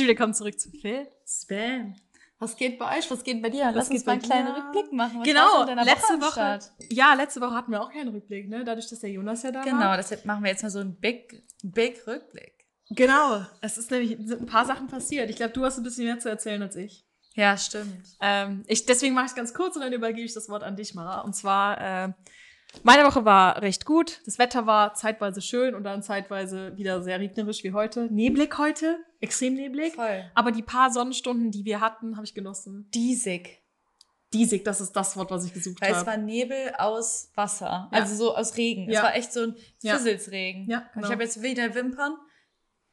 Herzlich willkommen zurück zu Phil. Spam. Was geht bei euch? Was geht bei dir? Lass geht uns mal einen kleinen? Rückblick machen. Was genau, letzte Woche. Ja, letzte Woche hatten wir auch keinen Rückblick, ne? Dadurch, dass der Jonas ja da Genau, war. deshalb machen wir jetzt mal so einen Big, Big Rückblick. Genau. Es ist nämlich sind ein paar Sachen passiert. Ich glaube, du hast ein bisschen mehr zu erzählen als ich. Ja, stimmt. Ähm, ich deswegen mache ich es ganz kurz und dann übergebe ich das Wort an dich, Mara. Und zwar, äh, meine Woche war recht gut. Das Wetter war zeitweise schön und dann zeitweise wieder sehr regnerisch wie heute. Neblig heute, extrem neblig. Voll. Aber die paar Sonnenstunden, die wir hatten, habe ich genossen. Diesig. Diesig, das ist das Wort, was ich gesucht Weil es habe. war Nebel aus Wasser. Ja. Also so aus Regen. Es Ja. war echt so ein. Fizzelsregen. Ja, genau. ich habe jetzt wieder Wimpern.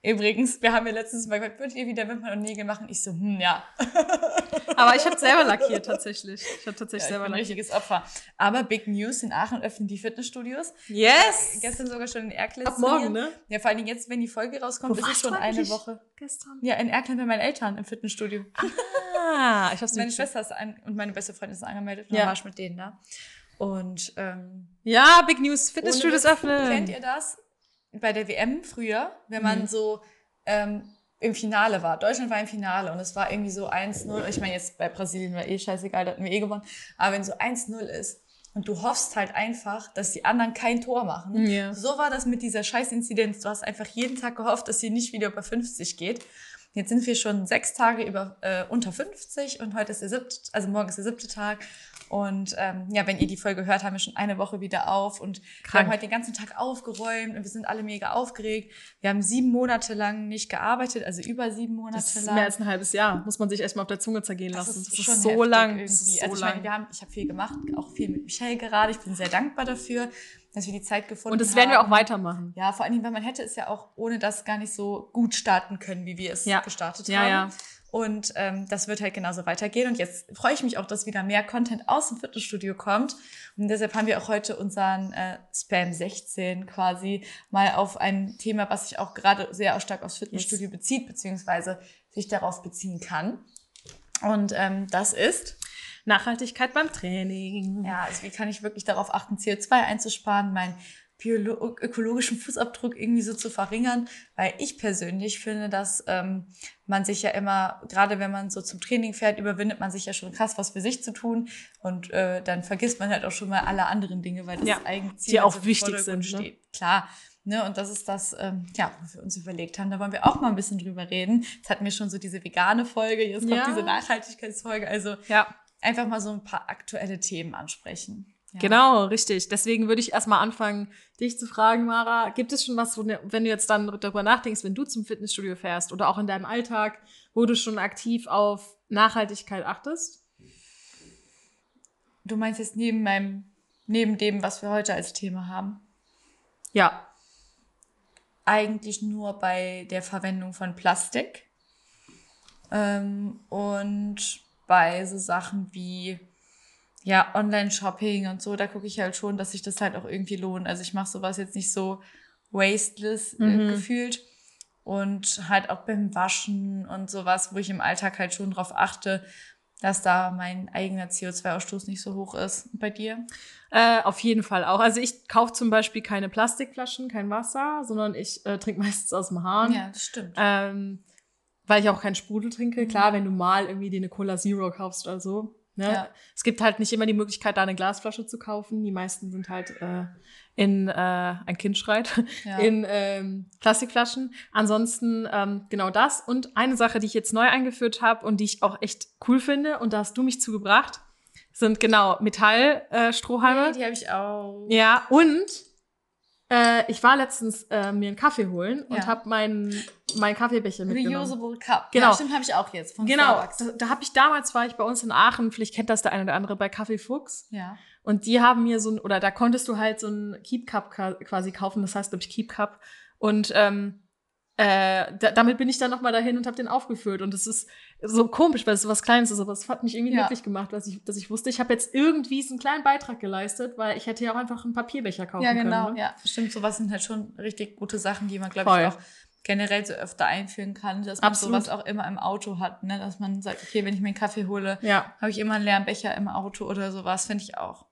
Übrigens, wir haben ja letztens mal gesagt, würdet ihr wieder Wimpern und Nägel machen? Ich so, hm, ja. Aber ich habe selber lackiert tatsächlich. Ich habe tatsächlich ja ich selber ein lackiert. richtiges Opfer. Aber Big News, in Aachen öffnen die Fitnessstudios. Yes! Gestern sogar schon in Erkles. Ab morgen, ne? Ja, vor allen Dingen jetzt, wenn die Folge rauskommt, Wo ist es schon eine? Woche. Gestern. Ja, in Erklen bei meinen Eltern im Fitnessstudio. Ah, ich hab's Meine nicht. Schwester ist an, und meine beste Freundin ist angemeldet und Ja. dann war ich mit denen da. Und ähm, Ja, Big News, Fitnessstudios öffnen. Kennt ihr das? Bei der WM früher, wenn man Mhm. so ähm, im Finale war. Deutschland war im Finale und es war irgendwie so 1-0. Ich meine, jetzt bei Brasilien war eh scheißegal, da hatten wir eh gewonnen. Aber wenn so 1-0 ist und du hoffst halt einfach, dass die anderen kein Tor machen. Ja. So war das mit dieser Scheißinzidenz. Du hast einfach jeden Tag gehofft, dass sie nicht wieder über 50 geht. Jetzt sind wir schon sechs Tage über äh, unter 50 und heute ist der siebte, also morgen ist der siebte Tag. Und ähm, ja, wenn ihr die Folge hört, haben wir schon eine Woche wieder auf und wir Krank. haben heute den ganzen Tag aufgeräumt und wir sind alle mega aufgeregt. Wir haben sieben Monate lang nicht gearbeitet, also über sieben Monate Das ist lang. mehr als ein halbes Jahr. Muss man sich erstmal auf der Zunge zergehen Das lassen. ist, Das schon ist so heftig lang. Irgendwie. Das ist so also ich meine, lang. wir haben, ich habe viel gemacht, auch viel mit Michelle gerade. Ich bin sehr dankbar dafür, dass wir die Zeit gefunden haben. Und das werden wir auch weitermachen. Ja, vor allen Dingen, weil man hätte es ja auch ohne das gar nicht so gut starten können, wie wir es Ja. gestartet Ja, haben. ja. Und ähm, das wird halt genauso weitergehen. Und jetzt freue ich mich auch, dass wieder mehr Content aus dem Fitnessstudio kommt. Und deshalb haben wir auch heute unseren äh, Spam 16 quasi mal auf ein Thema, was sich auch gerade sehr stark aufs Fitnessstudio bezieht, beziehungsweise sich darauf beziehen kann. Und ähm, das ist Nachhaltigkeit beim Training. ja, also wie kann ich wirklich darauf achten, CO2 einzusparen, biolo- ökologischen Fußabdruck irgendwie so zu verringern, weil ich persönlich finde, dass ähm, man sich ja immer, gerade wenn man so zum Training fährt, überwindet man sich ja schon krass, was für sich zu tun und äh, dann vergisst man halt auch schon mal alle anderen Dinge, weil das Ja, Eigenziel die auch wichtig sind, ne? steht. Klar. Ne, und das ist das, ähm, ja, was wir uns überlegt haben. Da wollen wir auch mal ein bisschen drüber reden. Jetzt hatten wir schon so diese vegane Folge, jetzt kommt Ja. diese Nachhaltigkeitsfolge. Also Ja, einfach mal so ein paar aktuelle Themen ansprechen. Ja. genau, richtig. Deswegen würde ich erstmal anfangen, dich zu fragen, Mara, gibt es schon was, wo, ne- wenn du jetzt dann darüber nachdenkst, wenn du zum Fitnessstudio fährst oder auch in deinem Alltag, wo du schon aktiv auf Nachhaltigkeit achtest? Du meinst jetzt neben meinem, neben dem, was wir heute als Thema haben? Ja. Eigentlich nur bei der Verwendung von Plastik. Ähm, und bei so Sachen wie ja, Online-Shopping und so, da gucke ich halt schon, dass sich das halt auch irgendwie lohnt. Also ich mache sowas jetzt nicht so wasteless äh, Mhm. gefühlt. Und halt auch beim Waschen und sowas, wo ich im Alltag halt schon drauf achte, dass da mein eigener CO2-Ausstoß nicht so hoch ist. Und bei dir? Äh, auf jeden Fall auch. Also ich kaufe zum Beispiel keine Plastikflaschen, kein Wasser, sondern ich äh, trinke meistens aus dem Hahn. Ja, das stimmt. Ähm, weil ich auch keinen Sprudel trinke. Klar, wenn du mal irgendwie dir eine Cola Zero kaufst oder so. Ne? Ja. Es gibt halt nicht immer die Möglichkeit, da eine Glasflasche zu kaufen. Die meisten sind halt äh, in, äh, ein Kind schreit, Ja. in ähm, Plastikflaschen. Ansonsten ähm, genau das. Und eine Sache, die ich jetzt neu eingeführt habe und die ich auch echt cool finde, und da hast du mich zugebracht, sind genau Metallstrohhalme. Äh, Strohhalme. die habe ich auch. Ja, und äh, ich war letztens äh, mir einen Kaffee holen und Ja. habe meinen mein Kaffeebecher mitgenommen. Reusable Cup. Genau. Ja, stimmt, habe ich auch jetzt von Genau, da, da habe ich damals war ich bei uns in Aachen, vielleicht kennt das der eine oder andere bei Kaffee Fuchs Ja. und die haben mir so ein oder da konntest du halt so ein Keep Cup quasi kaufen, das heißt glaube ich Keep Cup und ähm, äh, da, damit bin ich dann noch mal dahin und habe den aufgefüllt und es ist so komisch, weil es so was Kleines ist, aber es hat mich irgendwie Ja. glücklich gemacht, dass ich, dass ich wusste, ich habe jetzt irgendwie so einen kleinen Beitrag geleistet, weil ich hätte ja auch einfach einen Papierbecher kaufen Ja, können. genau. Ne? Ja, stimmt. Sowas sind halt schon richtig gute Sachen, die man, glaube ich, auch generell so öfter einführen kann, dass man Absolut. sowas auch immer im Auto hat, ne? Dass man sagt, okay, wenn ich mir einen Kaffee hole, Ja. habe ich immer einen leeren Becher im Auto oder sowas, finde ich auch.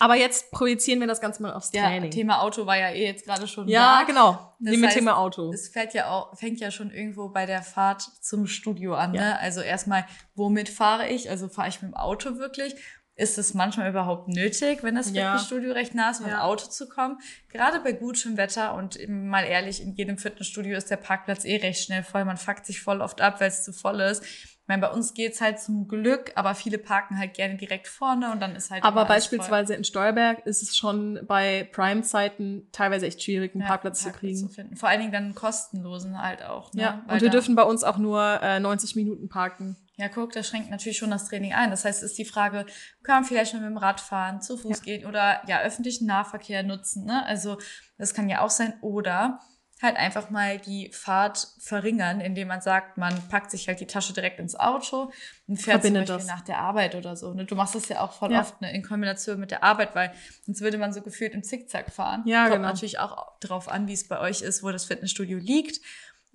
Aber jetzt projizieren wir das Ganze mal aufs Ja, Training. Thema Auto war ja eh jetzt gerade schon ja, da. genau. Das Nehmen wir heißt, Thema Auto. Es fällt ja auch, fängt ja schon irgendwo bei der Fahrt zum Studio an. Ja. Ne? Also erstmal, womit fahre ich? Also fahre ich mit dem Auto wirklich? Ist es manchmal überhaupt nötig, wenn das Ja. Fitnessstudio recht nah ist, mit dem Ja. Auto zu kommen? Gerade bei gutem Wetter und eben mal ehrlich, in jedem Fitnessstudio ist der Parkplatz eh recht schnell voll. Man fuckt sich voll oft ab, weil es zu voll ist. Ich meine, bei uns geht's halt zum Glück, aber viele parken halt gerne direkt vorne und dann ist halt. Aber alles voll. beispielsweise in Steuerberg ist es schon bei Prime-Zeiten teilweise echt schwierig, einen Ja, Parkplatz zu Parkplatz kriegen. finden. Vor allen Dingen dann einen kostenlosen halt auch. Ne? Ja, Weil und wir dürfen bei uns auch nur äh, 90 Minuten parken. Ja, guck, das schränkt natürlich schon das Training ein. Das heißt, es ist die Frage, kann man vielleicht nur mit dem Rad fahren, zu Fuß Ja. gehen oder ja, öffentlichen Nahverkehr nutzen. Ne? Also das kann ja auch sein. Oder halt einfach mal die Fahrt verringern, indem man sagt, man packt sich halt die Tasche direkt ins Auto und fährt Verbindet zum Beispiel das. nach der Arbeit oder so. Ne? Du machst das ja auch voll Ja. oft ne? in Kombination mit der Arbeit, weil sonst würde man so gefühlt im Zickzack fahren. Ja, Kommt genau. natürlich auch drauf an, wie es bei euch ist, wo das Fitnessstudio liegt.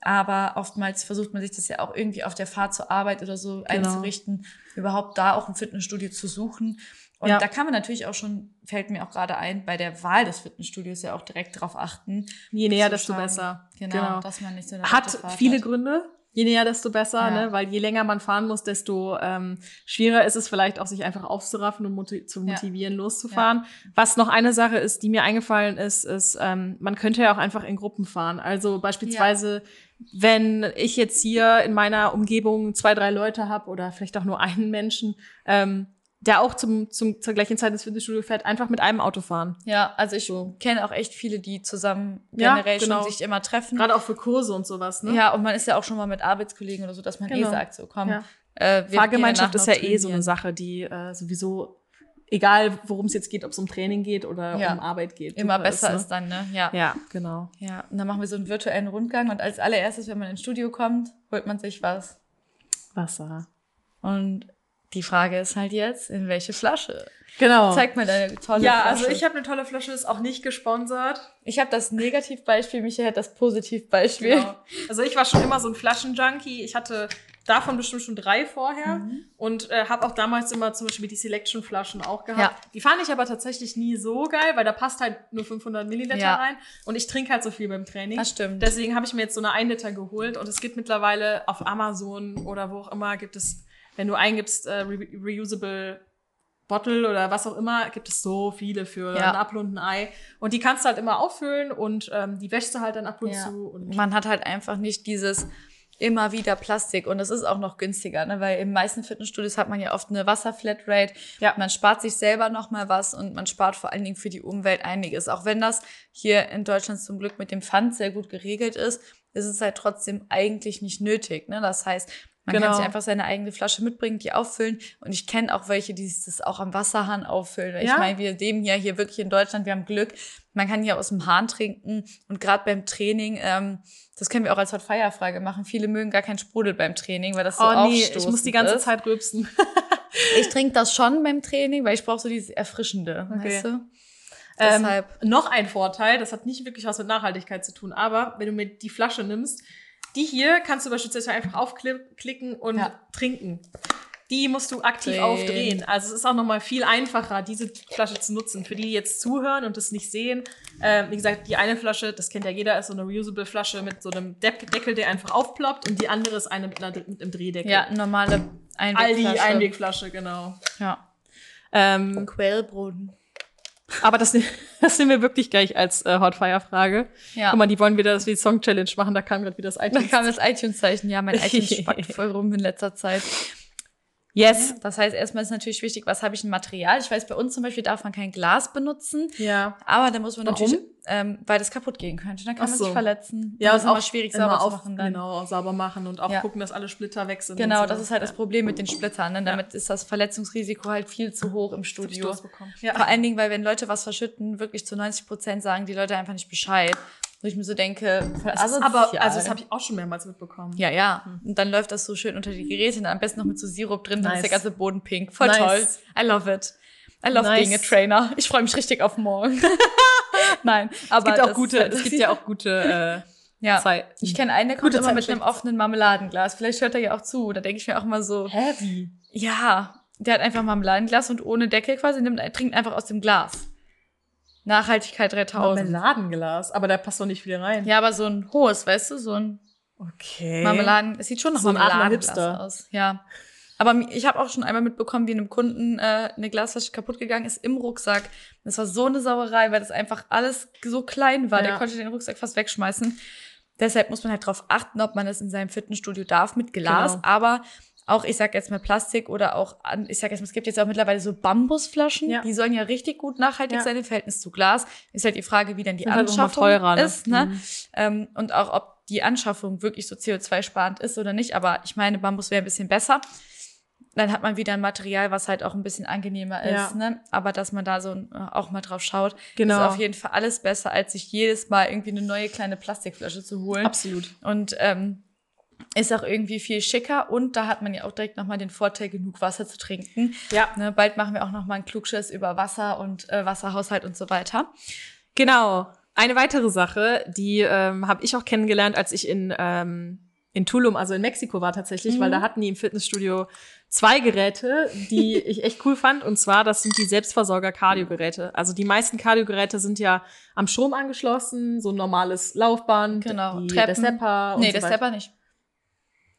Aber oftmals versucht man sich das ja auch irgendwie auf der Fahrt zur Arbeit oder so Genau. einzurichten, überhaupt da auch ein Fitnessstudio zu suchen. Und Ja. da kann man natürlich auch schon, fällt mir auch gerade ein, bei der Wahl des Fitnessstudios ja auch direkt drauf achten. Je näher, desto schauen, besser. Genau, dass man nicht so eine Hat viele hat. Gründe. Je näher, desto besser, Ja. ne? weil je länger man fahren muss, desto ähm, schwieriger ist es vielleicht auch, sich einfach aufzuraffen und moti zu Ja. motivieren, loszufahren. Was noch eine Sache ist, die mir eingefallen ist, ist, ähm, man könnte ja auch einfach in Gruppen fahren. Also beispielsweise, wenn ich jetzt hier in meiner Umgebung zwei, drei Leute habe oder vielleicht auch nur einen Menschen, ähm, der auch zum, zum, zur gleichen Zeit ins Fitnessstudio fährt, einfach mit einem Auto fahren. Ja, also ich So. kenne auch echt viele, die zusammen Ja, generell genau. schon sich immer treffen. Gerade auch für Kurse und sowas. Ne? Ja, und man ist ja auch schon mal mit Arbeitskollegen oder so, dass man Genau. eh sagt, so komm, Ja. äh, Fahrgemeinschaft ist ja eh so eine. Sache, die äh, sowieso, egal worum es jetzt geht, ob es um Training geht oder Ja. um Arbeit geht. Immer besser ne? ist dann, ne? Ja. Ja, genau. Ja, und dann machen wir so einen virtuellen Rundgang und als allererstes, wenn man ins Studio kommt, holt man sich was. Wasser. Und die Frage ist halt jetzt, in welche Flasche? Genau. Zeig mal deine tolle ja, Flasche. also ich habe eine tolle Flasche, ist auch nicht gesponsert. ich habe das Negativbeispiel, Michael hat das Positivbeispiel. Genau. Also ich war schon immer so ein Flaschenjunkie. Ich hatte davon bestimmt schon drei vorher Mhm. und äh, habe auch damals immer zum Beispiel die Selection-Flaschen auch gehabt. Ja. Die fand ich aber tatsächlich nie so geil, weil da passt halt nur 500 Milliliter Ja. rein und ich trinke halt so viel beim Training. Das stimmt. Deswegen habe ich mir jetzt so eine 1 Liter geholt und es gibt mittlerweile auf Amazon oder wo auch immer gibt es, wenn du eingibst äh, re reusable Bottle oder was auch immer, gibt es so viele für Ja. ein Apfel und ein Ei. Und die kannst du halt immer auffüllen und ähm, die wäschst du halt dann ab und Ja. zu. Und man hat halt einfach nicht dieses immer wieder Plastik und es ist auch noch günstiger, ne? weil im meisten Fitnessstudios hat man ja oft eine Wasserflatrate. Ja. Man spart sich selber noch mal was und man spart vor allen Dingen für die Umwelt einiges. Auch wenn das hier in Deutschland zum Glück mit dem Pfand sehr gut geregelt ist, ist es halt trotzdem eigentlich nicht nötig. Ne? Das heißt, man Genau. kann sich einfach seine eigene Flasche mitbringen, die auffüllen. Und ich kenne auch welche, die das auch am Wasserhahn auffüllen. Ja. Ich meine, wir leben ja hier wirklich in Deutschland, wir haben Glück. Man kann hier aus dem Hahn trinken. Und gerade beim Training, ähm, das können wir auch als Hot Fire Frage machen. Viele mögen gar keinen Sprudel beim Training, weil das so oh nee, ich muss die ganze ist. Zeit rülpsen. Ich trinke das schon beim Training, weil ich brauche so dieses Erfrischende, Okay. weißt du? Ähm, Deshalb. noch ein Vorteil, das hat nicht wirklich was mit Nachhaltigkeit zu tun, aber wenn du mir die Flasche nimmst, die hier kannst du beispielsweise einfach aufklicken und Ja. trinken. Die musst du aktiv Drehen. aufdrehen. Also es ist auch nochmal viel einfacher, diese Flasche zu nutzen. Für die, die jetzt zuhören und das nicht sehen. Äh, wie gesagt, die eine Flasche, das kennt ja jeder, ist so eine reusable Flasche mit so einem Deck Deckel, der einfach aufploppt. Und die andere ist eine mit, einer, mit einem Drehdeckel. Ja, normale Einwegflasche. Aldi Einwegflasche, genau. Ja. Ähm, Quellbrunnen. Aber das, das nehmen wir wirklich gleich als äh, Hot Fire Frage. Ja. Guck mal, die wollen wieder das wie Song Challenge machen, da kam gerade wieder das Da iTunes. kam das iTunes-Zeichen. Ja, mein iTunes spackt voll rum in letzter Zeit. Yes. Das heißt, erstmal ist natürlich wichtig, was habe ich ein Material? Ich weiß, bei uns zum Beispiel darf man kein Glas benutzen, Ja. aber da muss man Warum? natürlich, ähm, weil das kaputt gehen könnte. Dann kann Ach man so. sich verletzen. Ja, das ist immer schwierig sauber immer zu auf, machen. Dann. Genau, sauber machen und auch Ja. gucken, dass alle Splitter weg sind. Genau, so. das ist halt das Ja. Problem mit den Splittern. Ne? Damit ist das Verletzungsrisiko halt viel zu hoch im Studio. Ja. Vor allen Dingen, weil wenn Leute was verschütten, wirklich zu 90 Prozent sagen die Leute einfach nicht Bescheid. Wo ich mir so denke, voll asozial. aber, also das habe ich auch schon mehrmals mitbekommen. Ja, ja. Und dann läuft das so schön unter die Geräte, und am besten noch mit so Sirup drin, dann Nice. ist der ganze Boden pink. Voll Nice. toll. I love it. I love Nice. being a trainer. Ich freue mich richtig auf morgen. Nein, Es aber gibt auch das- gute, es gibt ja auch gute äh, ja. Zeit. Ich kenne einen, der kommt Gute immer mit Zeit- einem offenen Marmeladenglas. Vielleicht hört er ja auch zu. Da denke ich mir auch immer so, Heavy. ja, der hat einfach Marmeladenglas und ohne Deckel quasi, nimmt, trinkt einfach aus dem Glas. Nachhaltigkeit 3000. Marmeladenglas, aber da passt doch nicht viel rein. Ja, aber so ein hohes, weißt du, so ein Okay. Marmeladen. Es sieht schon nach So Marmeladenglas aus. Ja. Aber ich habe auch schon einmal mitbekommen, wie einem Kunden äh, eine Glasflasche kaputt gegangen ist im Rucksack. Das war so eine Sauerei, weil das einfach alles so klein war. Der Ja. konnte den Rucksack fast wegschmeißen. Deshalb muss man halt darauf achten, ob man das in seinem Fitnessstudio darf mit Glas. Genau. Aber auch, ich sag jetzt mal Plastik oder auch, ich sag jetzt mal, es gibt jetzt auch mittlerweile so Bambusflaschen. Ja. Die sollen ja richtig gut nachhaltig Ja. sein im Verhältnis zu Glas. Ist halt die Frage, wie dann die Sind halt Anschaffung teurer, ne? ist. Ne? Mhm. Ähm, und auch, ob die Anschaffung wirklich so CO2-sparend ist oder nicht. Aber ich meine, Bambus wäre ein bisschen besser. Dann hat man wieder ein Material, was halt auch ein bisschen angenehmer ist. Ja. Ne? Aber dass man da so äh, auch mal drauf schaut, Genau. ist auf jeden Fall alles besser, als sich jedes Mal irgendwie eine neue kleine Plastikflasche zu holen. Absolut. Und ähm, ist auch irgendwie viel schicker. Und da hat man ja auch direkt nochmal den Vorteil, genug Wasser zu trinken. Ja. Ne? Bald machen wir auch nochmal einen Klugschiss über Wasser und äh, Wasserhaushalt und so weiter. Genau. Eine weitere Sache, die ähm, habe ich auch kennengelernt, als ich in, ähm, in Tulum, also in Mexiko war tatsächlich, Mhm. weil da hatten die im Fitnessstudio zwei Geräte, die ich echt cool fand. Und zwar, das sind die Selbstversorger-Cardio-Geräte. Also die meisten Cardio-Geräte sind ja am Strom angeschlossen, so ein normales Laufband, Genau, die, Treppen. der Stepper und nee, so der. Stepper nicht.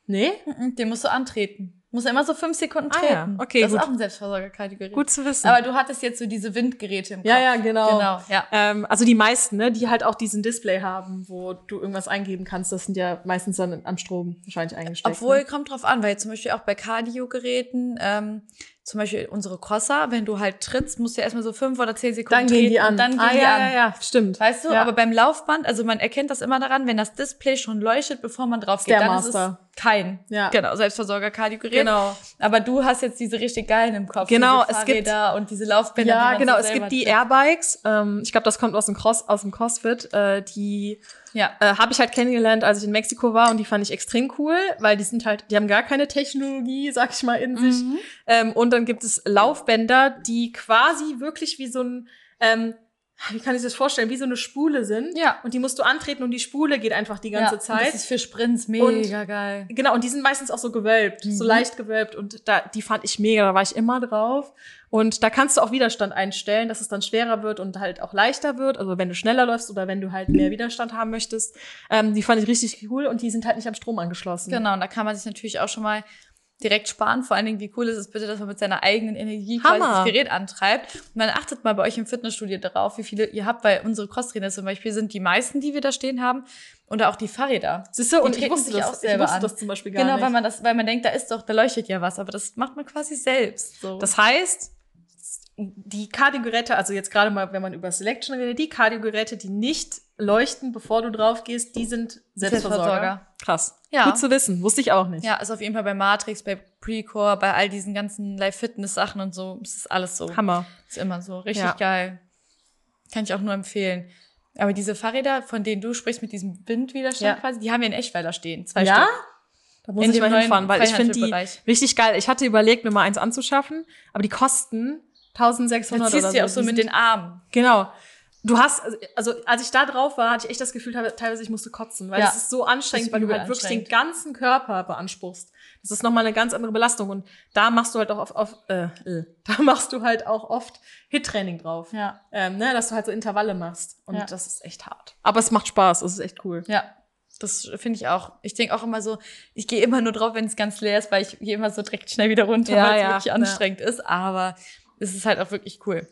Nee? Den musst du antreten. Muss immer so fünf Sekunden Ah treten. ja, okay, das gut. ist auch ein Selbstversorgerkategorie. Gut zu wissen. Aber du hattest jetzt so diese Windgeräte im Kopf. ja, ja, genau. Genau, ja. Ähm, also die meisten, ne, die halt auch diesen Display haben, wo du irgendwas eingeben kannst, das sind ja meistens dann am Strom wahrscheinlich eingesteckt. Obwohl, ne? kommt drauf an, weil zum Beispiel auch bei Cardio-Geräten, ähm, zum Beispiel unsere Crosser, wenn du halt trittst, musst du ja erstmal so fünf oder zehn Sekunden dann gehen treten die an. und dann gehen ah, die ja, an. ja, ja, stimmt. Weißt du, Ja. aber beim Laufband, also man erkennt das immer daran, wenn das Display schon leuchtet, bevor man drauf geht, dann ist es kein, Ja. genau, Selbstversorger-Cardio-Gerät. Genau. Aber du hast jetzt diese richtig geilen im Kopf. Genau, es gibt- Fahrräder und diese Laufbänder. die Ja, man genau. so Es gibt die. Airbikes. Ähm, ich glaube, das kommt aus dem Cross, aus dem CrossFit. Äh, die Ja. äh, habe ich halt kennengelernt, als ich in Mexiko war und die fand ich extrem cool, weil die sind halt, die haben gar keine Technologie, sag ich mal, in sich. Mhm. Ähm, und dann gibt es Laufbänder, die quasi wirklich wie so ein, ähm, wie kann ich das vorstellen, wie so eine Spule sind. Ja. Und die musst du antreten und die Spule geht einfach die ganze ja, Zeit. Das ist für Sprints mega geil. Genau, und die sind meistens auch so gewölbt, so Mhm. leicht gewölbt. Und da, die fand ich mega, da war ich immer drauf. Und da kannst du auch Widerstand einstellen, dass es dann schwerer wird und halt auch leichter wird. Also wenn du schneller läufst oder wenn du halt mehr Widerstand haben möchtest. Ähm, die fand ich richtig cool und die sind halt nicht am Strom angeschlossen. Genau, und da kann man sich natürlich auch schon mal direkt sparen. Vor allen Dingen, wie cool ist es bitte, dass man mit seiner eigenen Energie quasi das Gerät antreibt. Und dann achtet mal bei euch im Fitnessstudio darauf, wie viele ihr habt, weil unsere Crosstrainer zum Beispiel sind die meisten, die wir da stehen haben. Oder auch die Fahrräder. Siehst du, und ich wusste, das, auch ich selber wusste an. das zum Beispiel gar Genau, nicht. weil man das, weil man denkt, da ist doch, da leuchtet ja was, aber das macht man quasi selbst. So. Das heißt, die Kardiogeräte, also jetzt gerade mal, wenn man über Selection redet, die Kardiogeräte, die nicht leuchten, bevor du drauf gehst, die sind Selbstversorger. Selbstversorger. Krass. Ja. Gut zu wissen, wusste ich auch nicht. ja, ist auf jeden Fall bei Matrix, bei Precore, bei all diesen ganzen Live-Fitness-Sachen und so, ist das alles so. Hammer. Ist immer so. Richtig Ja. geil. Kann ich auch nur empfehlen. Aber diese Fahrräder, von denen du sprichst, mit diesem Windwiderstand Ja. quasi, die haben wir in Echtweiler stehen. Zwei Ja? Stück. Da muss In ich mal hinfahren, weil ich finde die richtig geil. Ich hatte überlegt, mir mal eins anzuschaffen, aber die kosten Da 1600 ziehst oder du ja auch so mit den Armen. Genau. Du hast, also- als ich da drauf war, hatte ich echt das Gefühl, teilweise ich musste kotzen, weil Ja. es ist so anstrengend, ist weil du halt wirklich den ganzen Körper beanspruchst. Das ist nochmal eine ganz andere Belastung und da machst du halt auch auf, auf äh, äh, da machst du halt auch oft Hit-Training drauf. Ja. Ähm, ne, dass du halt so Intervalle machst und Ja. das ist echt hart. Aber es macht Spaß, es ist echt cool. Ja. Das finde ich auch. Ich denke auch immer so, ich gehe immer nur drauf, wenn es ganz leer ist, weil ich gehe immer so direkt schnell wieder runter, Ja, weil es ja, wirklich ja. anstrengend ist. Aber es ist halt auch wirklich cool.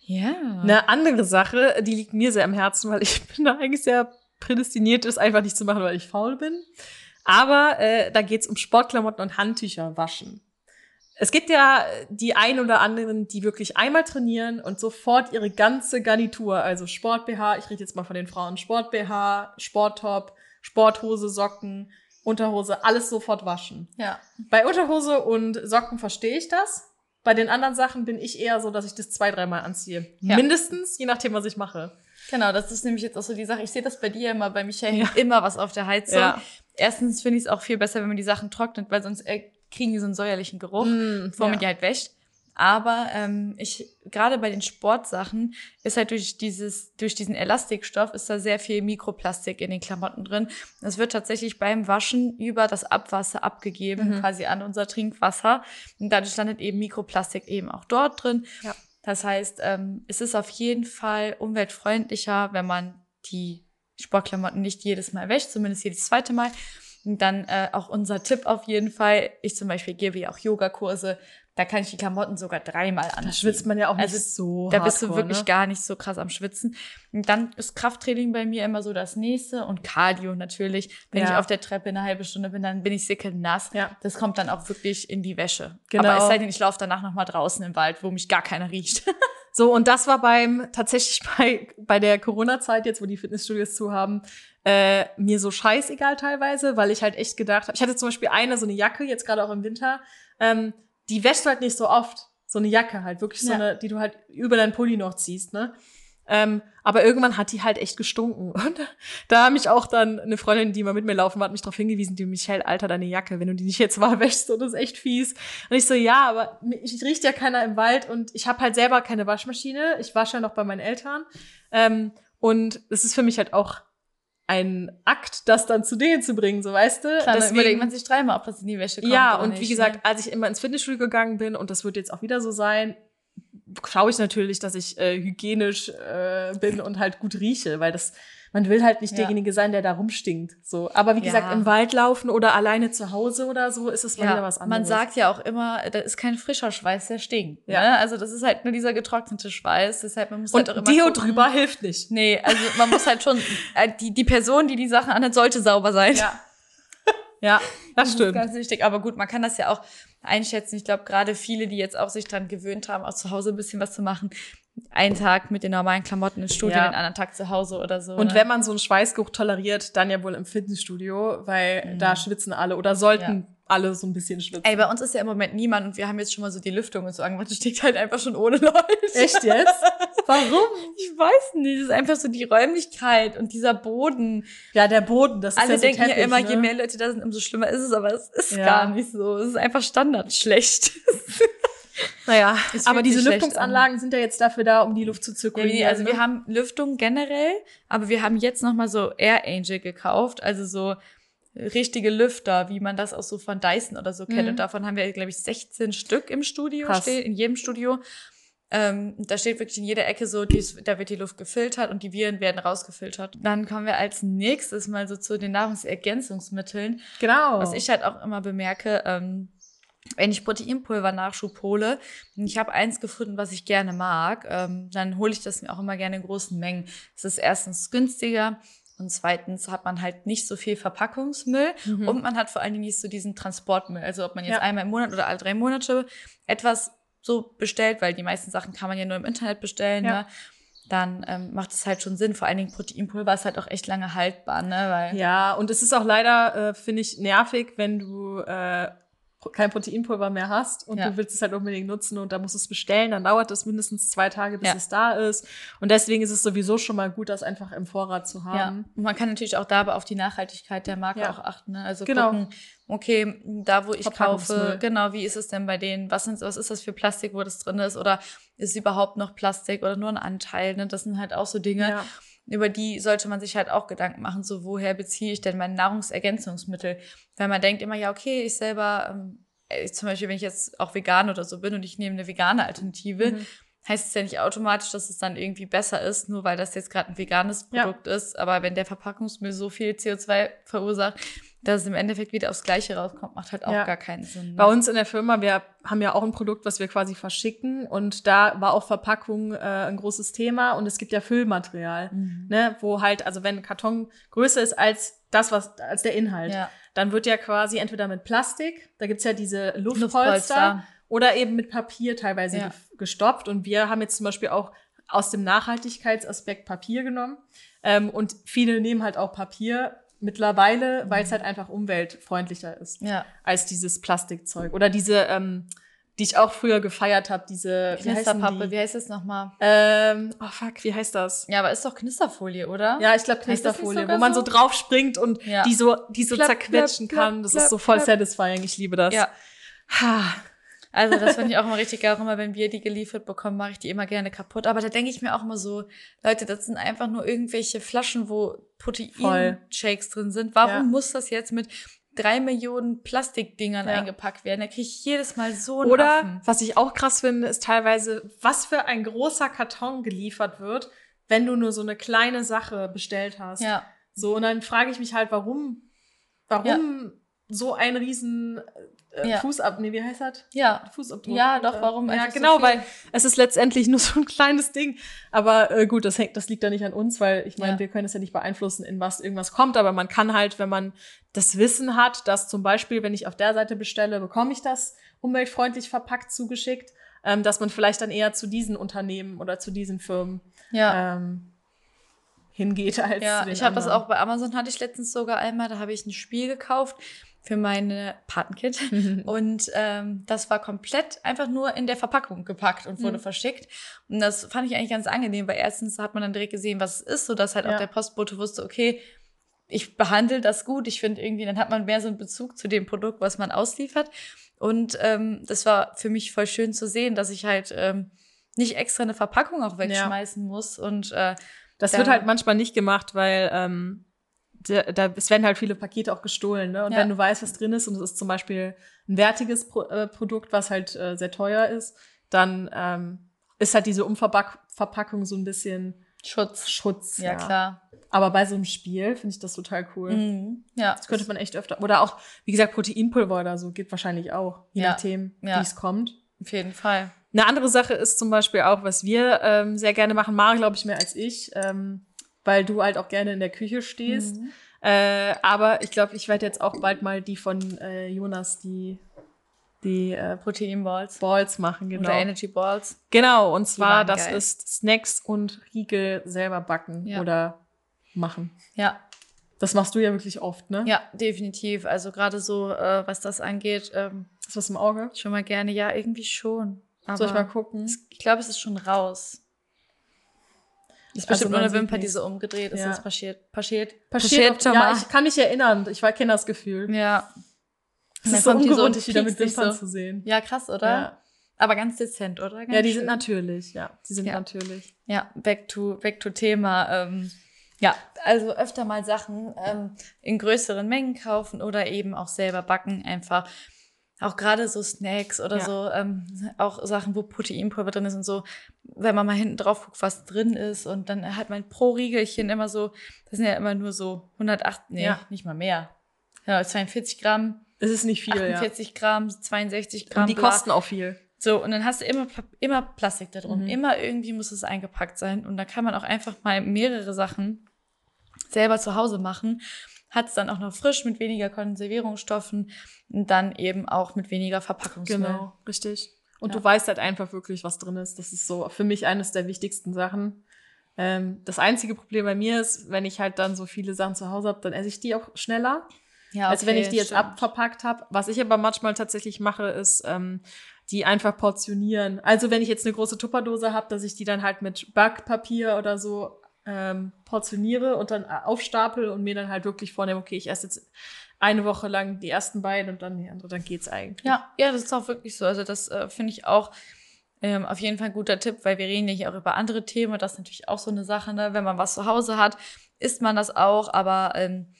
Ja. Eine andere Sache, die liegt mir sehr am Herzen, weil ich bin da eigentlich sehr prädestiniert, ist einfach nicht zu machen, weil ich faul bin. Aber äh, da geht's um Sportklamotten und Handtücher waschen. Es gibt ja die ein oder anderen, die wirklich einmal trainieren und sofort ihre ganze Garnitur, also Sport-BH, ich rede jetzt mal von den Frauen, Sport-BH, Sporttop, Sporthose, Socken, Unterhose, alles sofort waschen. Ja. Bei Unterhose und Socken verstehe ich das. Bei den anderen Sachen bin ich eher so, dass ich das zwei, dreimal anziehe. Ja. Mindestens, je nachdem, was ich mache. Genau, das ist nämlich jetzt auch so die Sache. Ich sehe das bei dir immer, bei Michael Ja. immer was auf der Heizung. Ja. Erstens finde ich es auch viel besser, wenn man die Sachen trocknet, weil sonst äh, kriegen die so einen säuerlichen Geruch, Mm, bevor ja. man die halt wäscht. Aber ähm, ich gerade bei den Sportsachen ist halt durch dieses durch diesen Elastikstoff ist da sehr viel Mikroplastik in den Klamotten drin. Es wird tatsächlich beim Waschen über das Abwasser abgegeben, mhm. quasi an unser Trinkwasser. Und dadurch landet eben Mikroplastik eben auch dort drin. Ja. Das heißt, ähm, es ist auf jeden Fall umweltfreundlicher, wenn man die Sportklamotten nicht jedes Mal wäscht, zumindest jedes zweite Mal. Und dann äh, auch unser Tipp auf jeden Fall. Ich zum Beispiel gebe ja auch Yogakurse. Da kann ich die Klamotten sogar dreimal anziehen. Da schwitzt man ja auch nicht also, so. Da bist du wirklich ne? gar nicht so krass am Schwitzen. Und dann ist Krafttraining bei mir immer so das nächste und Cardio natürlich. Wenn ja. ich auf der Treppe eine halbe Stunde bin, dann bin ich nass. Ja. Das kommt dann auch wirklich in die Wäsche. Genau. Aber es sei denn, ich laufe danach noch mal draußen im Wald, wo mich gar keiner riecht. So, und das war beim, tatsächlich bei, bei der Corona-Zeit jetzt, wo die Fitnessstudios zu haben, äh, mir so scheißegal teilweise, weil ich halt echt gedacht habe, ich hatte zum Beispiel eine, so eine Jacke, jetzt gerade auch im Winter, ähm, die wäscht halt nicht so oft. So eine Jacke halt, wirklich so ja. eine, die du halt über deinen Pulli noch ziehst, ne? Ähm, aber irgendwann hat die halt echt gestunken. Und da hat mich auch dann eine Freundin, die mal mit mir laufen war, hat mich darauf hingewiesen, die Michelle, Alter, deine Jacke, wenn du die nicht jetzt mal wäschst, so, das ist echt fies. Und ich so, ja, aber ich riecht ja keiner im Wald und ich habe halt selber keine Waschmaschine. Ich wasche ja noch bei meinen Eltern. Ähm, und es ist für mich halt auch ein Akt, das dann zu denen zu bringen, so weißt du. Klar, Deswegen, überlegt man sich dreimal, ob das in die Wäsche kommt. Ja, und nicht, wie gesagt, ne? als ich immer ins Fitnessstudio gegangen bin, und das wird jetzt auch wieder so sein, schaue ich natürlich, dass ich äh, hygienisch äh, bin und halt gut rieche, weil das man will halt nicht ja. derjenige sein, der da rumstinkt. So, aber wie gesagt, im Wald laufen oder alleine zu Hause oder so ist es mal ja. wieder was anderes. Man sagt ja auch immer, da ist kein frischer Schweiß, der stinkt. Ja, ne? also das ist halt nur dieser getrocknete Schweiß. Deshalb man muss und halt auch immer Deo gucken. drüber hilft nicht. Nee, also man muss halt schon äh, die die Person, die die Sachen anhat, sollte sauber sein. Ja. Ja, das, das stimmt. Das ist ganz wichtig. Aber gut, man kann das ja auch einschätzen. Ich glaube, gerade viele, die jetzt auch sich dran gewöhnt haben, auch zu Hause ein bisschen was zu machen, einen Tag mit den normalen Klamotten ins Studio, ja. den anderen Tag zu Hause oder so. Und ne? wenn man so einen Schweißgeruch toleriert, dann ja wohl im Fitnessstudio, weil mhm. da schwitzen alle oder sollten ja. alle so ein bisschen schwitzen. Ey, bei uns ist ja im Moment niemand und wir haben jetzt schon mal so die Lüftung und so. Das steht halt einfach schon ohne Leute. Echt jetzt? Warum? Ich weiß nicht. Das ist einfach so die Räumlichkeit und dieser Boden. Ja, der Boden, das ist Alle ja so denken Teppich, ja immer, ne? je mehr Leute da sind, umso schlimmer ist es, aber es ist ja. gar nicht so. Es ist einfach standardschlecht. Naja, aber diese Lüftungsanlagen sind ja jetzt dafür da, um die Luft zu zirkulieren. Ja, also wir ne? haben Lüftung generell, aber wir haben jetzt nochmal so Air Angel gekauft, also so richtige Lüfter, wie man das auch so von Dyson oder so mhm. kennt. Und davon haben wir, glaube ich, 16 Stück im Studio Krass. stehen, in jedem Studio. Ähm, da steht wirklich in jeder Ecke so, dies, da wird die Luft gefiltert und die Viren werden rausgefiltert. Dann kommen wir als nächstes mal so zu den Nahrungsergänzungsmitteln. Genau. Was ich halt auch immer bemerke, ähm, wenn ich Proteinpulver Nachschub hole, ich habe eins gefunden, was ich gerne mag, ähm, dann hole ich das mir auch immer gerne in großen Mengen. Es ist erstens günstiger und zweitens hat man halt nicht so viel Verpackungsmüll mhm. und man hat vor allen Dingen nicht so diesen Transportmüll. Also ob man jetzt ja. einmal im Monat oder alle drei Monate etwas so bestellt, weil die meisten Sachen kann man ja nur im Internet bestellen, ja. ne? dann ähm, macht es halt schon Sinn. Vor allen Dingen Proteinpulver ist halt auch echt lange haltbar, ne? Weil ja, und es ist auch leider, äh, finde ich, nervig, wenn du äh, kein Proteinpulver mehr hast und ja. du willst es halt unbedingt nutzen und da musst du es bestellen, dann dauert es mindestens zwei Tage, bis ja. es da ist. Und deswegen ist es sowieso schon mal gut, das einfach im Vorrat zu haben. Ja. Und man kann natürlich auch da aber auf die Nachhaltigkeit der Marke auch achten. Ne? Also genau. gucken, okay, da wo ich kaufe, genau, wie ist es denn bei denen? Was, sind, was ist das für Plastik, wo das drin ist? Oder ist es überhaupt noch Plastik oder nur ein Anteil? Ne? Das sind halt auch so Dinge. Über die sollte man sich halt auch Gedanken machen, so woher beziehe ich denn meine Nahrungsergänzungsmittel? Weil man denkt immer, ja, okay, ich selber, ähm, äh, zum Beispiel, wenn ich jetzt auch vegan oder so bin und ich nehme eine vegane Alternative, mhm. heißt es ja nicht automatisch, dass es dann irgendwie besser ist, nur weil das jetzt gerade ein veganes Produkt ja. ist. Aber wenn der Verpackungsmüll so viel CO2 verursacht, dass es im Endeffekt wieder aufs Gleiche rauskommt, macht halt auch ja. gar keinen Sinn. Ne? Bei uns in der Firma, wir haben ja auch ein Produkt, was wir quasi verschicken und da war auch Verpackung äh, ein großes Thema und es gibt ja Füllmaterial, mhm. ne, wo halt, also wenn ein Karton größer ist als das, was, als der Inhalt, ja. dann wird ja quasi entweder mit Plastik, da gibt's ja diese Luftpolster, Luftpolster. oder eben mit Papier teilweise ja. gestopft und wir haben jetzt zum Beispiel auch aus dem Nachhaltigkeitsaspekt Papier genommen. Ähm, und viele nehmen halt auch Papier mittlerweile, weil es halt einfach umweltfreundlicher ist ja. als dieses Plastikzeug. Oder diese, ähm, die ich auch früher gefeiert habe, diese Knisterpappe, wie heißt das nochmal? Ähm, oh fuck, wie heißt das? Ja, aber ist doch Knisterfolie, oder? Ja, ich glaube Knisterfolie, wo man so, so drauf springt und ja. die so, die so klapp, zerquetschen klapp, kann. Das klapp, ist so voll satisfying. Ich liebe das. Ja. Ha. Also das finde ich auch immer richtig geil. Auch immer, wenn wir die geliefert bekommen, mache ich die immer gerne kaputt. Aber da denke ich mir auch immer so, Leute, das sind einfach nur irgendwelche Flaschen, wo Proteinshakes drin sind. Warum Ja. muss das jetzt mit drei Millionen Plastikdingern Ja. eingepackt werden? Da kriege ich jedes Mal so einen Oder Affen. was ich auch krass finde, ist teilweise, was für ein großer Karton geliefert wird, wenn du nur so eine kleine Sache bestellt hast. Ja, So, und dann frage ich mich halt, warum, warum so ein riesen äh, Ja. Fußab, nee, wie heißt das? ja. Fußabdruck. Ja, doch, Äh, warum Ja, einfach so genau, viel? weil es ist letztendlich nur so ein kleines Ding. Aber äh, gut, das hängt, das liegt da nicht an uns, weil ich meine, Ja. wir können es ja nicht beeinflussen, in was irgendwas kommt. Aber man kann halt, wenn man das Wissen hat, dass zum Beispiel, wenn ich auf der Seite bestelle, bekomme ich das umweltfreundlich verpackt zugeschickt, ähm, dass man vielleicht dann eher zu diesen Unternehmen oder zu diesen Firmen Ja. ähm, hingeht als Ja, ich habe das auch bei Amazon hatte ich letztens sogar einmal, da habe ich ein Spiel gekauft für meine Patenkind und ähm, das war komplett einfach nur in der Verpackung gepackt und wurde Mhm. verschickt. Und das fand ich eigentlich ganz angenehm, weil erstens hat man dann direkt gesehen, was es ist, so dass halt auch Ja. der Postbote wusste, okay, ich behandle das gut, ich finde irgendwie, dann hat man mehr so einen Bezug zu dem Produkt, was man ausliefert. Und ähm, das war für mich voll schön zu sehen, dass ich halt ähm, nicht extra eine Verpackung auch wegschmeißen muss. Und äh, Das Da- wird halt manchmal nicht gemacht, weil ähm, da, es werden halt viele Pakete auch gestohlen. Ne? Und Ja. wenn du weißt, was drin ist, und es ist zum Beispiel ein wertiges Pro äh, Produkt, was halt äh, sehr teuer ist, dann ähm, ist halt diese Umverpackung so ein bisschen Schutz. Schutz. Ja, klar. Aber bei so einem Spiel finde ich das total cool. Mhm. Ja. Das könnte man echt öfter. Oder auch, wie gesagt, Proteinpulver oder so geht wahrscheinlich auch, je Ja. nachdem, Ja. wie es kommt. Auf jeden Fall. Eine andere Sache ist zum Beispiel auch, was wir ähm, sehr gerne machen, Mara, glaube ich, mehr als ich, ähm, weil du halt auch gerne in der Küche stehst. Mhm. Äh, aber ich glaube, ich werde jetzt auch bald mal die von äh, Jonas, die, die äh, Proteinballs. Balls machen, genau. Oder Energy Balls. Genau, und zwar, das geil. ist Snacks und Riegel selber backen Ja. oder machen. Ja. Das machst du ja wirklich oft, ne? Ja, definitiv. Also gerade so, äh, was das angeht, ähm, Ist was im Auge? schon mal gerne. Ja, irgendwie schon. Aber Soll ich mal gucken? ich glaube, es ist schon raus. Ist Also bestimmt nur man eine Wimper, die so umgedreht ist. Ja. Das passiert. Passiert. Passiert, schon ja, ich kann mich erinnern. Ich kenne das Gefühl. Ja. Es Dann ist so so ungewohnt, dich wieder mit Wimpern so. zu sehen. Ja, krass, oder? Ja. Aber ganz dezent, oder? Ganz Ja, die schön. sind natürlich, ja. Die sind Ja. natürlich. Ja, back to, back to Thema. Ähm, ja, also öfter mal Sachen ähm, in größeren Mengen kaufen oder eben auch selber backen. Einfach auch gerade so Snacks oder Ja. so, ähm, auch Sachen, wo Proteinpulver drin ist und so. Wenn man mal hinten drauf guckt, was drin ist und dann hat man pro Riegelchen immer so, das sind ja immer nur so 108, nee, Ja. nicht mal mehr. Ja, 42 Gramm, Es ist nicht viel, 48 Gramm, 62 ja. Gramm. Und die bla. kosten auch viel. So, und dann hast du immer, immer Plastik da drum. Mhm. Immer irgendwie muss es eingepackt sein. Und da kann man auch einfach mal mehrere Sachen selber zu Hause machen. Hat es dann auch noch frisch mit weniger Konservierungsstoffen und dann eben auch mit weniger Verpackungsmüll. Genau, richtig. Und Ja. du weißt halt einfach wirklich, was drin ist. Das ist so für mich eines der wichtigsten Sachen. Ähm, das einzige Problem bei mir ist, wenn ich halt dann so viele Sachen zu Hause habe, dann esse ich die auch schneller, Ja, als wenn okay, ich die jetzt stimmt. abverpackt habe. Was ich aber manchmal tatsächlich mache, ist ähm, die einfach portionieren. Also wenn ich jetzt eine große Tupperdose habe, dass ich die dann halt mit Backpapier oder so ähm, portioniere und dann äh, aufstapel und mir dann halt wirklich vornehme, okay, ich esse jetzt eine Woche lang die ersten beiden und dann die andere, dann geht's eigentlich. Ja, ja, das ist auch wirklich so. Also das äh, finde ich auch ähm, auf jeden Fall ein guter Tipp, weil wir reden ja hier auch über andere Themen. Das ist natürlich auch so eine Sache, ne? wenn man was zu Hause hat, isst man das auch, aber ähm,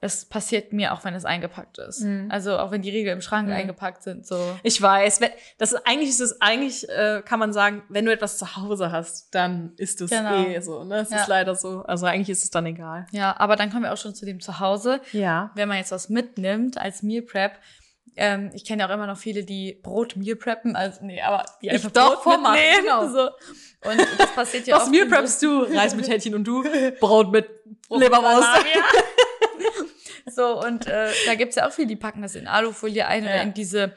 es passiert mir auch, wenn es eingepackt ist. Mhm. Also auch wenn die Riegel im Schrank Mhm. eingepackt sind, so. Ich weiß, wenn, das ist eigentlich ist es eigentlich äh, kann man sagen, wenn du etwas zu Hause hast, dann ist es Genau. eh so, ne? Es Ja. ist leider so. Also eigentlich ist es dann egal. Ja, aber dann kommen wir auch schon zu dem Zuhause. Ja. Wenn man jetzt was mitnimmt als Meal Prep, ähm, ich kenne ja auch immer noch viele, die Brot Meal preppen, also nee, aber die Ich einfach doch, Brot vormachen, genau. So. Und das passiert ja Was oft Meal preppst du? Reis mit Hähnchen und du Brot mit Leberwurst. So, und äh, da gibt's ja auch viele, die packen das in Alufolie ein oder Ja. in diese,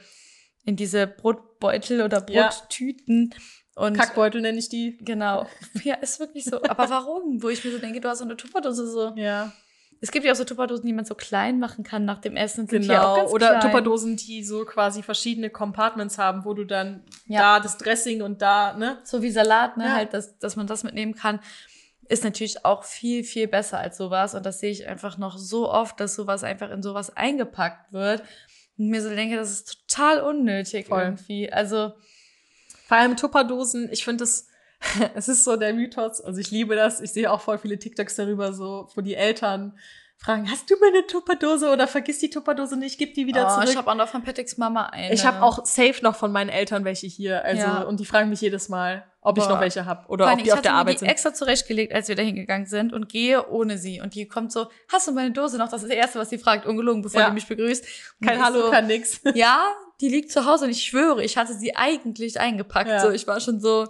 in diese Brotbeutel oder Ja. Brottüten. Und Kackbeutel nenne ich die. genau. Ja, ist wirklich so. Aber warum? Wo ich mir so denke, du hast so eine Tupperdose so. Ja. Es gibt ja auch so Tupperdosen, die man so klein machen kann nach dem Essen. Sind Genau. Oder klein. Tupperdosen, die so quasi verschiedene Compartments haben, wo du dann Ja. da das Dressing und da, ne? So wie Salat, ne? Ja. Halt, dass, dass man das mitnehmen kann. Ist natürlich auch viel, viel besser als sowas. Und das sehe ich einfach noch so oft, dass sowas einfach in sowas eingepackt wird. Und mir so denke, das ist total unnötig Voll. irgendwie. Also, Vor allem Tupperdosen, ich finde es, es ist so der Mythos, also ich liebe das, ich sehe auch voll viele TikToks darüber, so, wo die Eltern fragen, hast du meine Tupperdose oder vergiss die Tupperdose nicht, gib die wieder oh, zurück. ich habe auch noch von Patricks Mama eine. Ich habe auch safe noch von meinen Eltern welche hier. Also, Ja. und die fragen mich jedes Mal, ob ich Boah. noch welche habe Vor oder allem, ob die ich auf der Arbeit die sind. extra zurechtgelegt, als wir da hingegangen sind und gehe ohne sie. Und die kommt so, hast du meine Dose noch? Das ist das Erste, was sie fragt, ungelogen, bevor Ja. die mich begrüßt. Und Kein ich Hallo, so, kein nix. Ja, die liegt zu Hause und ich schwöre, ich hatte sie eigentlich eingepackt. Ja. So, ich war schon so,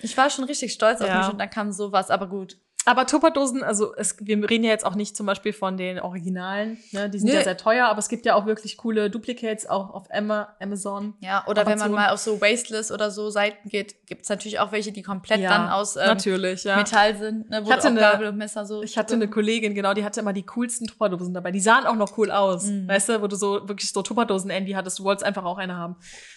ich war schon richtig stolz auf Ja. mich und dann kam sowas, aber gut. Aber Tupperdosen, also es, wir reden ja jetzt auch nicht zum Beispiel von den Originalen, ne? die sind Nö. ja sehr teuer, aber es gibt ja auch wirklich coole Duplicates, auch auf Amazon. Ja, oder wenn man mal auf so Wasteless oder so Seiten geht, gibt's natürlich auch welche, die komplett Ja, dann aus ähm, Natürlich, ja. Metall sind, ne, wo Ich hatte auch eine- Gabel und Messer so. Ich hatte eine Kollegin, genau, die hatte immer die coolsten Tupperdosen dabei. Die sahen auch noch cool aus. Mhm. Weißt du, wo du so wirklich so Tupperdosen-Envy hattest, du wolltest einfach auch eine haben.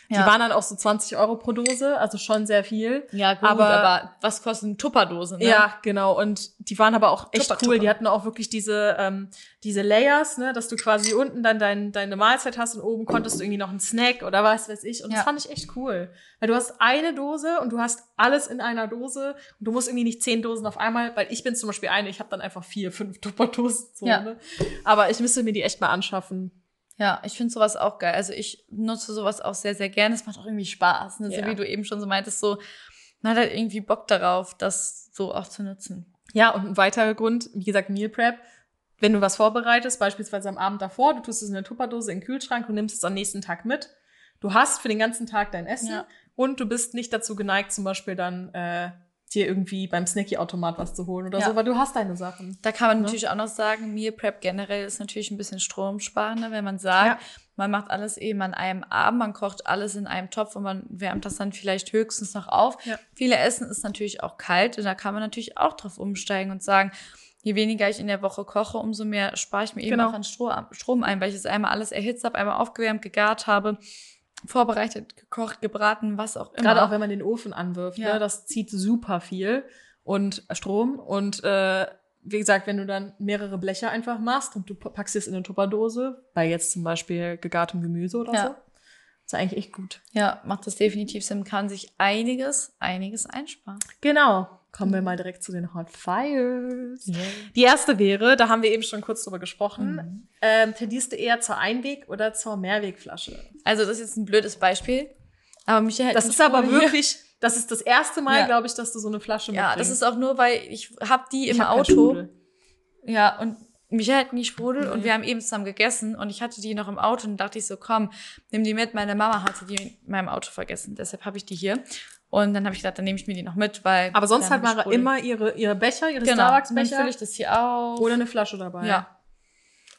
Die Ja. waren dann auch so 20 Euro pro Dose, also schon sehr viel. Ja, gut, aber- aber, was kostet eine Tupperdose, ne? Ja, genau. Und die waren aber auch echt Tupper, cool. Tupper. Die hatten auch wirklich diese, ähm, diese Layers, ne, dass du quasi unten dann dein, deine Mahlzeit hast und oben konntest du irgendwie noch einen Snack oder was weiß ich. Und das Ja. fand ich echt cool. Weil du hast eine Dose und du hast alles in einer Dose und du musst irgendwie nicht zehn Dosen auf einmal, weil ich bin zum Beispiel eine, ich habe dann einfach vier, fünf Tupperdosen. So, Ja. ne? Aber ich müsste mir die echt mal anschaffen. Ja, ich finde sowas auch geil. Also ich nutze sowas auch sehr, sehr gerne. Es macht auch irgendwie Spaß. Ne? Ja. So wie du eben schon so meintest, so, man hat halt irgendwie Bock darauf, das so auch zu nutzen. Ja, und ein weiterer Grund, wie gesagt, Meal Prep. Wenn du was vorbereitest, beispielsweise am Abend davor, du tust es in eine Tupperdose in den Kühlschrank und nimmst es am nächsten Tag mit. Du hast für den ganzen Tag dein Essen Ja. und du bist nicht dazu geneigt, zum Beispiel dann äh, dir irgendwie beim Snacky-Automat was zu holen oder Ja. so, weil du hast deine Sachen. Da kann man Ne? natürlich auch noch sagen, Meal Prep generell ist natürlich ein bisschen stromsparender, wenn man sagt, Ja. man macht alles eben an einem Abend, man kocht alles in einem Topf und man wärmt das dann vielleicht höchstens noch auf. Ja. Viele Essen ist natürlich auch kalt und da kann man natürlich auch drauf umsteigen und sagen, je weniger ich in der Woche koche, umso mehr spare ich mir eben Genau. auch an Stro- Strom ein, weil ich es einmal alles erhitzt habe, einmal aufgewärmt, gegart habe, vorbereitet, gekocht, gebraten, was auch immer. Gerade auch wenn man den Ofen anwirft, Ja. ne, das zieht super viel und Strom. Und äh, wie gesagt, wenn du dann mehrere Blecher einfach machst und du packst es in eine Tupperdose, bei jetzt zum Beispiel gegartem Gemüse oder Ja. so, ist eigentlich echt gut. ja, macht das definitiv Sinn, kann sich einiges, einiges einsparen. Genau. Kommen wir mal direkt zu den Hot Fires. Die erste wäre, da haben wir eben schon kurz drüber gesprochen, Mhm. ähm, tendierst du eher zur Einweg- oder zur Mehrwegflasche? Also das ist jetzt ein blödes Beispiel, aber mich hält Das ist aber hier- wirklich, das ist das erste Mal, Ja. glaube ich, dass du so eine Flasche Ja, mitbringst. das ist auch nur, weil ich habe die Ich im hab Auto. Ja, und Michael hat nie Sprudel Nee. und wir haben eben zusammen gegessen und ich hatte die noch im Auto und dachte ich so, komm, nimm die mit. Meine Mama hatte die in meinem Auto vergessen, deshalb habe ich die hier. Und dann habe ich gedacht, dann nehme ich mir die noch mit, weil. Aber sonst hat Mara immer ihre, ihre Becher, ihre genau. Und dann Starbucks-Becher fülle ich das hier auf. oder eine Flasche dabei. Ja.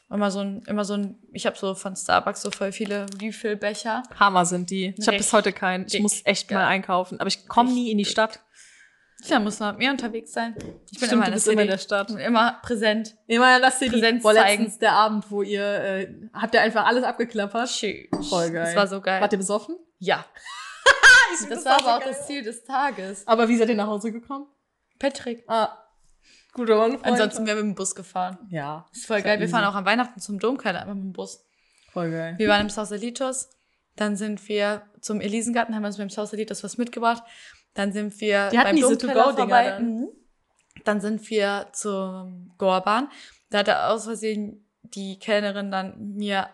Immer so ein, immer so ein, ich habe so von Starbucks so voll viele Refill-Becher. Hammer sind die. Ich habe bis heute keinen. Ich dick, muss echt geil. mal einkaufen. Aber ich komme nie in die Stadt. Ja, muss man mit mir unterwegs sein. Ich bin Stimmt, immer du in der bist immer in City. der Stadt. Immer präsent. Immer lass dir die Präsenz Boah, zeigen. letztens der Abend, wo ihr, äh, habt ihr einfach alles abgeklappert? Voll geil. Das war so geil. Wart ihr besoffen? Ja. find Das, das war aber auch geil. das Ziel des Tages. Aber wie seid ihr nach Hause gekommen? Patrick. Ah, guter Mann. Ansonsten wären wir mit dem Bus gefahren. Ja, Das ist voll geil. Wir fahren auch an Weihnachten zum Domkeller immer mit dem Bus. voll geil. Wir waren im Sausalitos. Dann sind wir zum Elisengarten, haben uns beim Sausalitos was mitgebracht. Dann sind wir Die hatten beim diese To-Go-Dinger vorbei. dann. Mhm. Dann sind wir zum Gorban. Da hat er aus Versehen die Kellnerin dann mir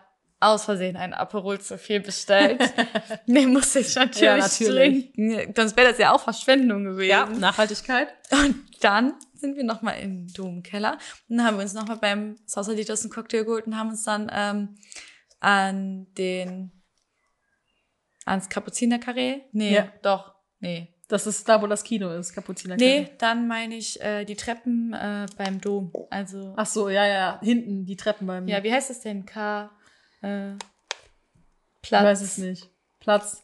aus Versehen einen Aperol zu viel bestellt. Den musste ich natürlich, Ja, natürlich. trinken. Sonst wäre das ja auch Verschwendung gewesen. Ja, Nachhaltigkeit. Und dann sind wir nochmal im Domkeller und dann haben wir uns nochmal beim Sausalitos einen Cocktail geholt und haben uns dann ähm, an den ans Kapuziner-Karree? Nee, Ja. doch, nee. Das ist da, wo das Kino ist, Kapuziner. Nee, dann meine ich äh, die Treppen äh, beim Dom. Also, Ach so, ja, ja, hinten die Treppen beim. ja, wie heißt das denn? K. Äh, ich Platz. weiß es nicht. Platz.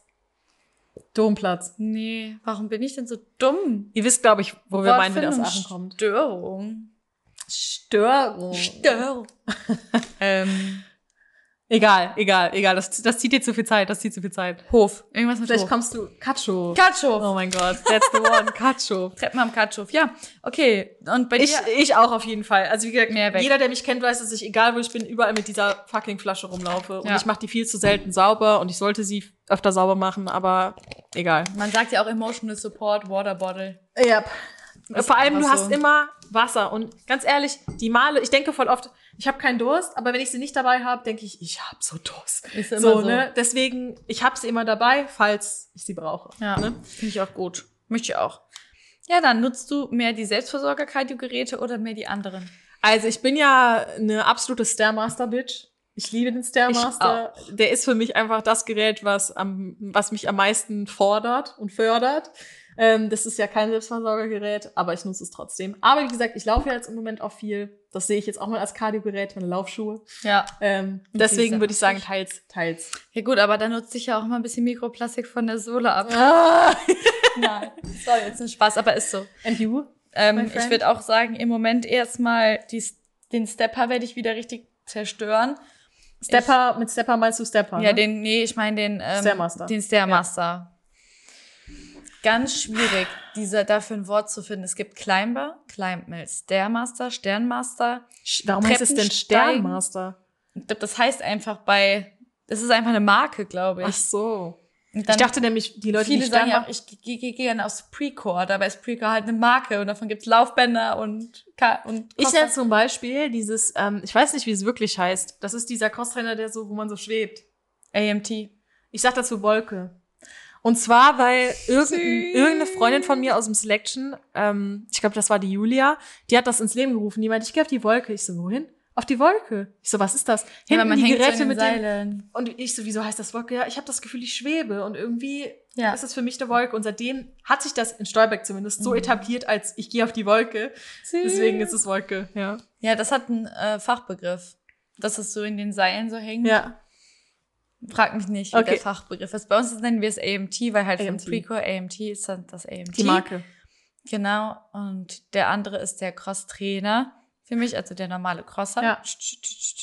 Domplatz. Nee, warum bin ich denn so dumm? Ihr wisst, glaube ich, wo wir meinen, wie das Aachen kommt. Störung. Störung. Störung. ähm, Egal, egal, egal. Das, das zieht dir zu viel Zeit. Das zieht zu viel Zeit. Hof. Irgendwas mit Vielleicht Hof. kommst du Katscho. Katschow. Oh mein Gott, that's the one. Katscho. Treppen am Katschow. Ja, okay. Und bei Ich, dir? ich auch auf jeden Fall. Also wie gesagt, Mehr weg. jeder, der mich kennt, weiß, dass ich, egal wo ich bin, überall mit dieser fucking Flasche rumlaufe. Und Ja. ich mache die viel zu selten sauber und ich sollte sie öfter sauber machen, aber egal. Man sagt ja auch Emotional Support, Water Bottle. Ja. Vor allem, du einfach hast so. immer Wasser. Und ganz ehrlich, die Male, ich denke voll oft, ich habe keinen Durst, aber wenn ich sie nicht dabei habe, denke ich, ich habe so Durst. Ist immer so, so. ne? Deswegen, ich habe sie immer dabei, falls ich sie brauche. Ja, Ne? finde ich auch gut. Möchte ich auch. Ja, dann nutzt du mehr die Selbstversorger-Kardiogeräte oder mehr die anderen? Also ich bin ja eine absolute Stairmaster-Bitch. Ich liebe den Stairmaster. Der ist für mich einfach das Gerät, was, am, was mich am meisten fordert und fördert. Ähm, das ist ja kein Selbstversorgergerät, aber ich nutze es trotzdem. Aber wie gesagt, ich laufe ja jetzt im Moment auch viel. Das sehe ich jetzt auch mal als Kardiogerät, meine Laufschuhe. Ja. Ähm, deswegen würde ich sagen, teils, teils. Ja gut, aber dann nutzt sich ja auch mal ein bisschen Mikroplastik von der Sohle ab. Ah. Nein, soll jetzt ein Spaß, aber ist so. And you? Ähm, ich würde auch sagen, im Moment erstmal den Stepper werde ich wieder richtig zerstören. Stepper, mit Stepper meinst du Stepper? Ja, ne? den, nee, ich meine den, ähm, Stairmaster. den Stairmaster. Ganz schwierig, dieser dafür ein Wort zu finden. Es gibt Climber, Climbmill, Stairmaster, Sternmaster. Warum heißt es denn. Sternmaster? Ich glaube, das heißt einfach bei, das ist einfach eine Marke, glaube ich. Ach so. Ich dachte nämlich, die Leute, Viele die sagen ja auch, ich gehe geh, geh gerne aufs Precore. Dabei ist Precore halt eine Marke und davon gibt's Laufbänder und, und Ich nenne zum Beispiel dieses, ähm, ich weiß nicht, wie es wirklich heißt. Das ist dieser Crosstrainer, der so, wo man so schwebt. AMT. Ich sag dazu Wolke. Und zwar, weil irgendein, Süß. irgendeine Freundin von mir aus dem Selection, ähm, ich glaube, das war die Julia, die hat das ins Leben gerufen. Die meinte, ich gehe auf die Wolke. Ich so, wohin? Auf die Wolke. Ich so, was ist das? Ja, Hinten man die hängt so Geräte den mit dem. Seilen. Und ich so, wieso heißt das Wolke? Ja, ich habe das Gefühl, ich schwebe. Und irgendwie Ja. ist es für mich eine Wolke. Und seitdem hat sich das in Stolberg zumindest Mhm. so etabliert, als ich gehe auf die Wolke. Deswegen ist es Wolke, ja. Ja, das hat einen äh, Fachbegriff. Dass es so in den Seilen so hängt. Ja. Frag mich nicht, wie Okay. der Fachbegriff ist. Bei uns nennen wir es AMT, weil halt AMT. von Precore AMT ist dann das AMT. Die Marke. Genau. Und der andere ist der Cross-Trainer. Für mich, also der normale Crosser. Ja.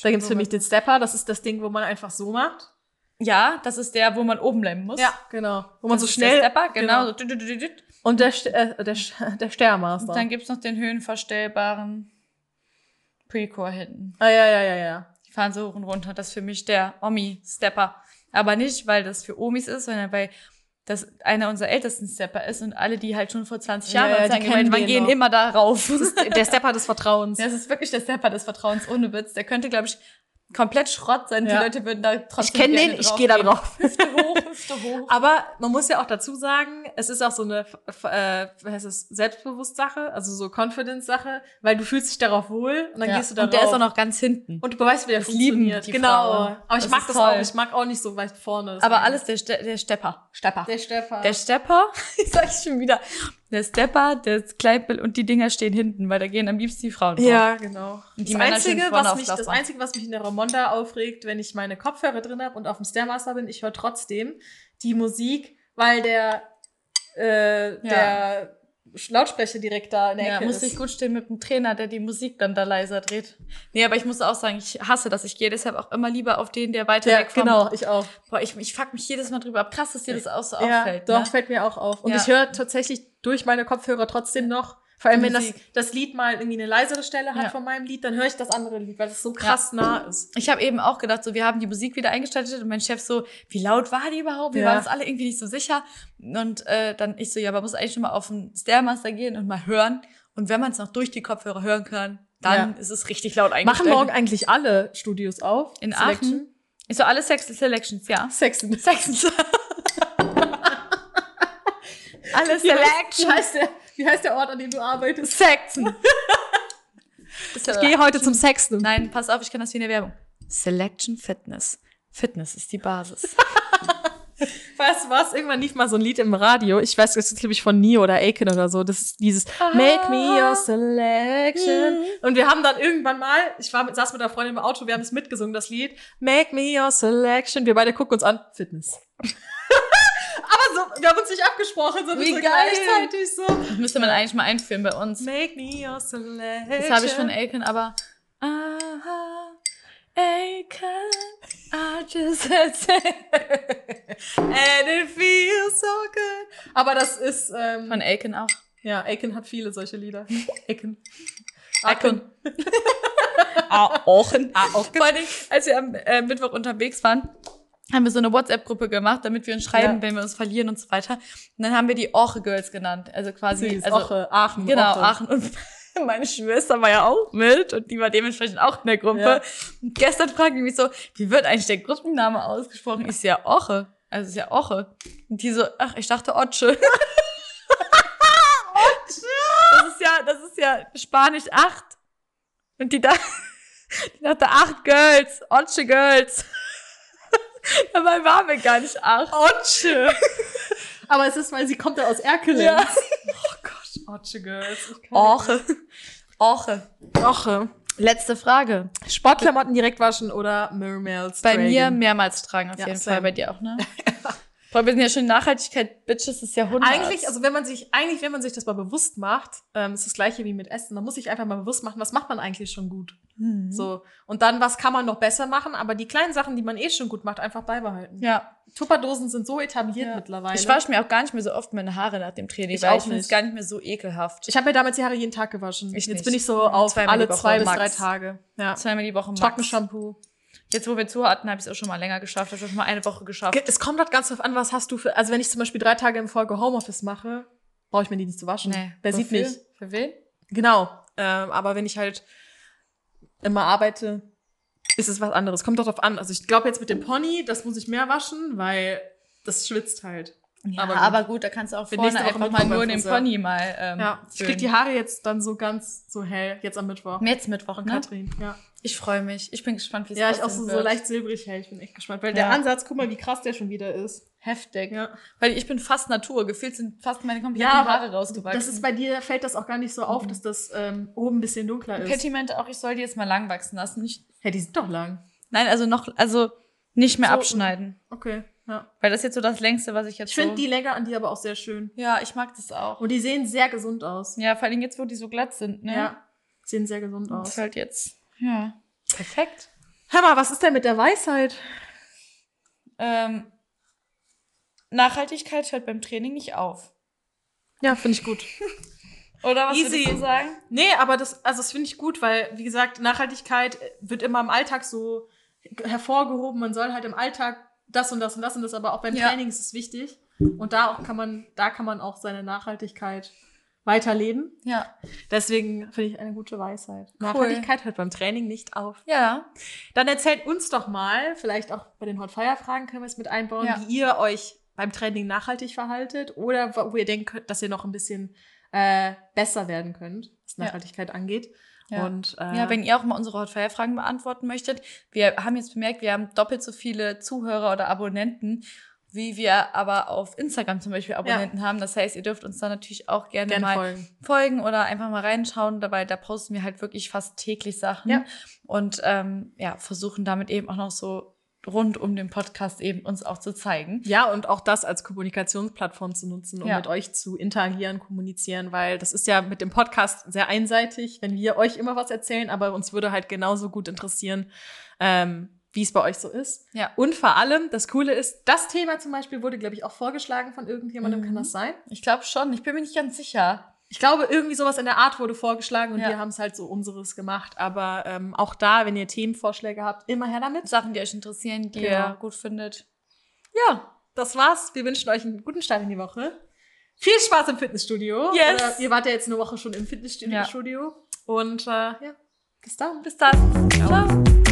Da gibt's für mich den Stepper. Das ist das Ding, wo man einfach so macht. Ja, das ist der, wo man oben bleiben muss. genau. Wo man Das so ist schnell. Der Stepper, genau. Tüt. Und der, äh, der, der Stairmaster. Und dann gibt's noch den höhenverstellbaren Precore hinten. ah, ja, ja, ja, ja. Fahren so hoch und runter. Das ist für mich der Omi-Stepper. Aber nicht, weil das für Omis ist, sondern weil das einer unserer ältesten Stepper ist und alle, die halt schon vor 20 Ja, Jahren ja, kennen waren, den gehen noch. immer da rauf. Der Stepper des Vertrauens. Das ist wirklich der Stepper des Vertrauens ohne Witz. Der könnte, glaube ich, komplett Schrott sein. Ja. Die Leute würden da trotzdem Ich kenn gerne den, ich geh da drauf. Hüfte hoch, Hüfte hoch. Aber man muss ja auch dazu sagen, es ist auch so eine, äh, wie heißt es, Selbstbewusst-Sache, also so Confidence-Sache, weil du fühlst dich darauf wohl und dann Ja. gehst du da und der ist auch noch ganz hinten. und du beweist, wie der Das lieben funktioniert. die genau. Frauen. Aber ich Das mag das toll. auch. Ich mag auch nicht so weit vorne. Aber alles der, Ste der Stepper. Stepper. der Stepper. Der Stepper, ich sag ich schon wieder, der Stepper, der Kleidbild und die Dinger stehen hinten, weil da gehen am liebsten die Frauen drauf. ja, genau. Und die das, Einzige, was mich, das. Einzige, was mich in der Ramonda aufregt, wenn ich meine Kopfhörer drin habe und auf dem Stairmaster bin, ich höre trotzdem die Musik, weil der, äh, der Lautsprecher direkt da in der Ja, Ecke musste ist. ich gut stehen mit dem Trainer, der die Musik dann da leiser dreht. Nee, aber ich muss auch sagen, ich hasse das. Ich gehe deshalb auch immer lieber auf den, der weiter Ja, weg genau, ich auch. Boah, ich, ich fuck mich jedes Mal drüber ab. Krass, dass dir das auch so ja, auffällt. doch, ne? fällt mir auch auf. Und Ja. ich höre tatsächlich durch meine Kopfhörer trotzdem noch, vor allem wenn das, das Lied mal irgendwie eine leisere Stelle hat Ja. von meinem Lied, dann höre ich das andere Lied, weil es so krass nah ist. Ich habe eben auch gedacht, so wir haben die Musik wieder eingeschaltet und mein Chef so, wie laut war die überhaupt? Wir Ja. waren uns alle irgendwie nicht so sicher. Und äh, dann ich so, ja, man muss eigentlich schon mal auf den Stairmaster gehen und mal hören. Und wenn man es noch durch die Kopfhörer hören kann, dann Ja. ist es richtig laut eingestellt. Machen morgen eigentlich alle Studios auf? in Selection? Aachen. Ich so, alle Sex Selections, ja. Sexen. Sexens. alle Selections. der, wie heißt der Ort, an dem du arbeitest? Sexen. Ich gehe heute zum Sexen. Nein, pass auf, ich kann das wie in der Werbung. Selection Fitness. Fitness ist die Basis. Weißt du was? Irgendwann lief mal so ein Lied im Radio. Ich weiß, das ist, glaube ich, von Neo oder Aiken oder so. Das ist dieses Make me your selection. Und wir haben dann irgendwann mal, ich war mit, saß mit einer Freundin im Auto, wir haben es mitgesungen, das Lied. Make me your selection. Wir beide gucken uns an. Fitness. Aber so, wir haben uns nicht abgesprochen, sondern Wie so geil. gleichzeitig so. Das müsste man eigentlich mal einführen bei uns. Make me your selection. Das habe ich von Aiken, aber aha, Aiken, I just had And it feels so good. Aber das ist, ähm, Von Aiken auch. ja, Aiken hat viele solche Lieder. Aiken. Aiken. Ah, Aachen. Ah, Aachen. Vor allem, als wir am äh, Mittwoch unterwegs waren, haben wir so eine WhatsApp-Gruppe gemacht, damit wir uns schreiben, Ja. wenn wir uns verlieren und so weiter. Und dann haben wir die Orche Girls genannt. Also quasi, Süß. also, Oche, Aachen. genau, Oche. Aachen. Und meine Schwester war ja auch mit und die war dementsprechend auch in der Gruppe. Ja. Und gestern fragten die mich so, wie wird eigentlich der Gruppenname ausgesprochen? Ich so, ja, Orche. Also, ist ja Orche. Und die so, ach, ich dachte Otsche. Das ist ja, das ist ja Spanisch acht. Und die, da, die dachte acht Girls, Otsche Girls. Dabei waren wir gar nicht acht. Otsche. Aber es ist, weil sie kommt ja aus Erkelenz. Ja. Oh Gott, Otsche Girls. Orche. Orche. nicht. Oche. Letzte Frage. Sportklamotten direkt waschen oder Mermails Bei tragen? mir mehrmals tragen auf Ja, jeden. Fall. Bei dir auch, ne? Boah, wir sind ja schon Nachhaltigkeit, Bitches des Jahrhunderts. Eigentlich, also wenn man sich, eigentlich, wenn man sich das mal bewusst macht, ähm, ist das gleiche wie mit Essen. Man muss sich einfach mal bewusst machen, was macht man eigentlich schon gut. Mhm. So. Und dann, was kann man noch besser machen, aber die kleinen Sachen, die man eh schon gut macht, einfach beibehalten. Ja. Tupperdosen sind so etabliert ja. mittlerweile. Ich wasche mir auch gar nicht mehr so oft meine Haare nach dem Training, Ich weil auch ich finde es nicht. gar nicht mehr so ekelhaft. Ich habe mir damals die Haare jeden Tag gewaschen. Ich Jetzt nicht. bin ich so auf Zweimal alle zwei bis drei Tage. Ja. Zweimal die Woche max. Trockenshampoo. Jetzt, wo wir zu hatten, habe ich es auch schon mal länger geschafft. Habe ich schon mal eine Woche geschafft. Es kommt halt ganz drauf an, was hast du für. Also wenn ich zum Beispiel drei Tage in Folge Homeoffice mache, brauche ich mir die nicht zu waschen. Wer sieht mich? Für wen? Genau. Ähm, aber wenn ich halt immer arbeite, ist es was anderes. Kommt doch drauf an. Also ich glaube jetzt mit dem Pony, das muss ich mehr waschen, weil das schwitzt halt. Ja, Aber aber, gut. gut. da kannst du auch vorne einfach mal nur den. Pony mal ähm, Ja. Ich krieg die Haare jetzt dann so ganz so hell, jetzt am Mittwoch. Jetzt Mittwoch, ne? Katrin. Ja. Ich freue mich. Ich bin gespannt, wie es Ja, ich auch so, so leicht silbrig hell. Ich bin echt gespannt. Weil Ja. der Ansatz, guck mal, wie krass der schon wieder ist. heftig. Ja. Weil ich bin fast Natur. Gefühlt sind fast meine kompletten Ja, Haare rausgewachsen. Das ist bei dir, fällt das auch gar nicht so auf, dass das ähm, oben ein bisschen dunkler ist. Patty meinte auch, ich soll die jetzt mal lang wachsen lassen. Nicht, Hey, die sind doch lang. nein, also noch, also nicht mehr So, abschneiden. Okay, ja. Weil das ist jetzt so das längste, was ich jetzt Ich so... finde die Länge an dir aber auch sehr schön. Ja, ich mag das auch. Und die sehen sehr gesund aus. Ja, vor allem jetzt, wo die so glatt sind, ne? Ja. Sehen sehr gesund Das aus. ist halt jetzt, ja, perfekt. Hör mal, was ist denn mit der Weisheit? Ähm, Nachhaltigkeit hört beim Training nicht auf. Ja, finde ich gut. Oder was Easy. würdest du sagen? Nee, aber das, also das finde ich gut, weil, wie gesagt, Nachhaltigkeit wird immer im Alltag so hervorgehoben. Man soll halt im Alltag das und das und das und das, aber auch beim Ja. Training ist es wichtig. Und da auch kann man, da kann man auch seine Nachhaltigkeit weiterleben. Ja. Deswegen finde ich eine gute Weisheit. Nachhaltigkeit hört beim Training nicht auf. Ja. Dann erzählt uns doch mal, vielleicht auch bei den Hot Fire Fragen können wir es mit einbauen, Ja. wie ihr euch beim Training nachhaltig verhaltet oder wo ihr denkt, dass ihr noch ein bisschen äh, besser werden könnt, was Ja. Nachhaltigkeit angeht. Ja. Und äh, Ja, wenn ihr auch mal unsere Hotfire-Fragen beantworten möchtet. Wir haben jetzt bemerkt, wir haben doppelt so viele Zuhörer oder Abonnenten, wie wir aber auf Instagram zum Beispiel Abonnenten haben. Das heißt, ihr dürft uns da natürlich auch gerne, gerne mal folgen. folgen oder einfach mal reinschauen. Dabei, da posten wir halt wirklich fast täglich Sachen Ja. und ähm, ja, versuchen damit eben auch noch so rund um den Podcast eben uns auch zu zeigen. Ja, und auch das als Kommunikationsplattform zu nutzen, um Ja. mit euch zu interagieren, kommunizieren, weil das ist ja mit dem Podcast sehr einseitig, wenn wir euch immer was erzählen, aber uns würde halt genauso gut interessieren, ähm, wie es bei euch so ist. Ja. Und vor allem, das Coole ist, das Thema zum Beispiel wurde, glaube ich, auch vorgeschlagen von irgendjemandem, Mhm. kann das sein? Ich glaube schon. Ich bin mir nicht ganz sicher. Ich glaube, irgendwie sowas in der Art wurde vorgeschlagen und Ja. wir haben es halt so unseres gemacht. Aber ähm, auch da, wenn ihr Themenvorschläge habt, immer her damit. Sachen, die euch interessieren, die Genau. ihr gut findet. Ja, das war's. Wir wünschen euch einen guten Start in die Woche. Viel Spaß im Fitnessstudio. Yes. Oder ihr wart ja jetzt eine Woche schon im Fitnessstudio. Ja. Und äh, ja, bis dann. Bis dann. Ciao.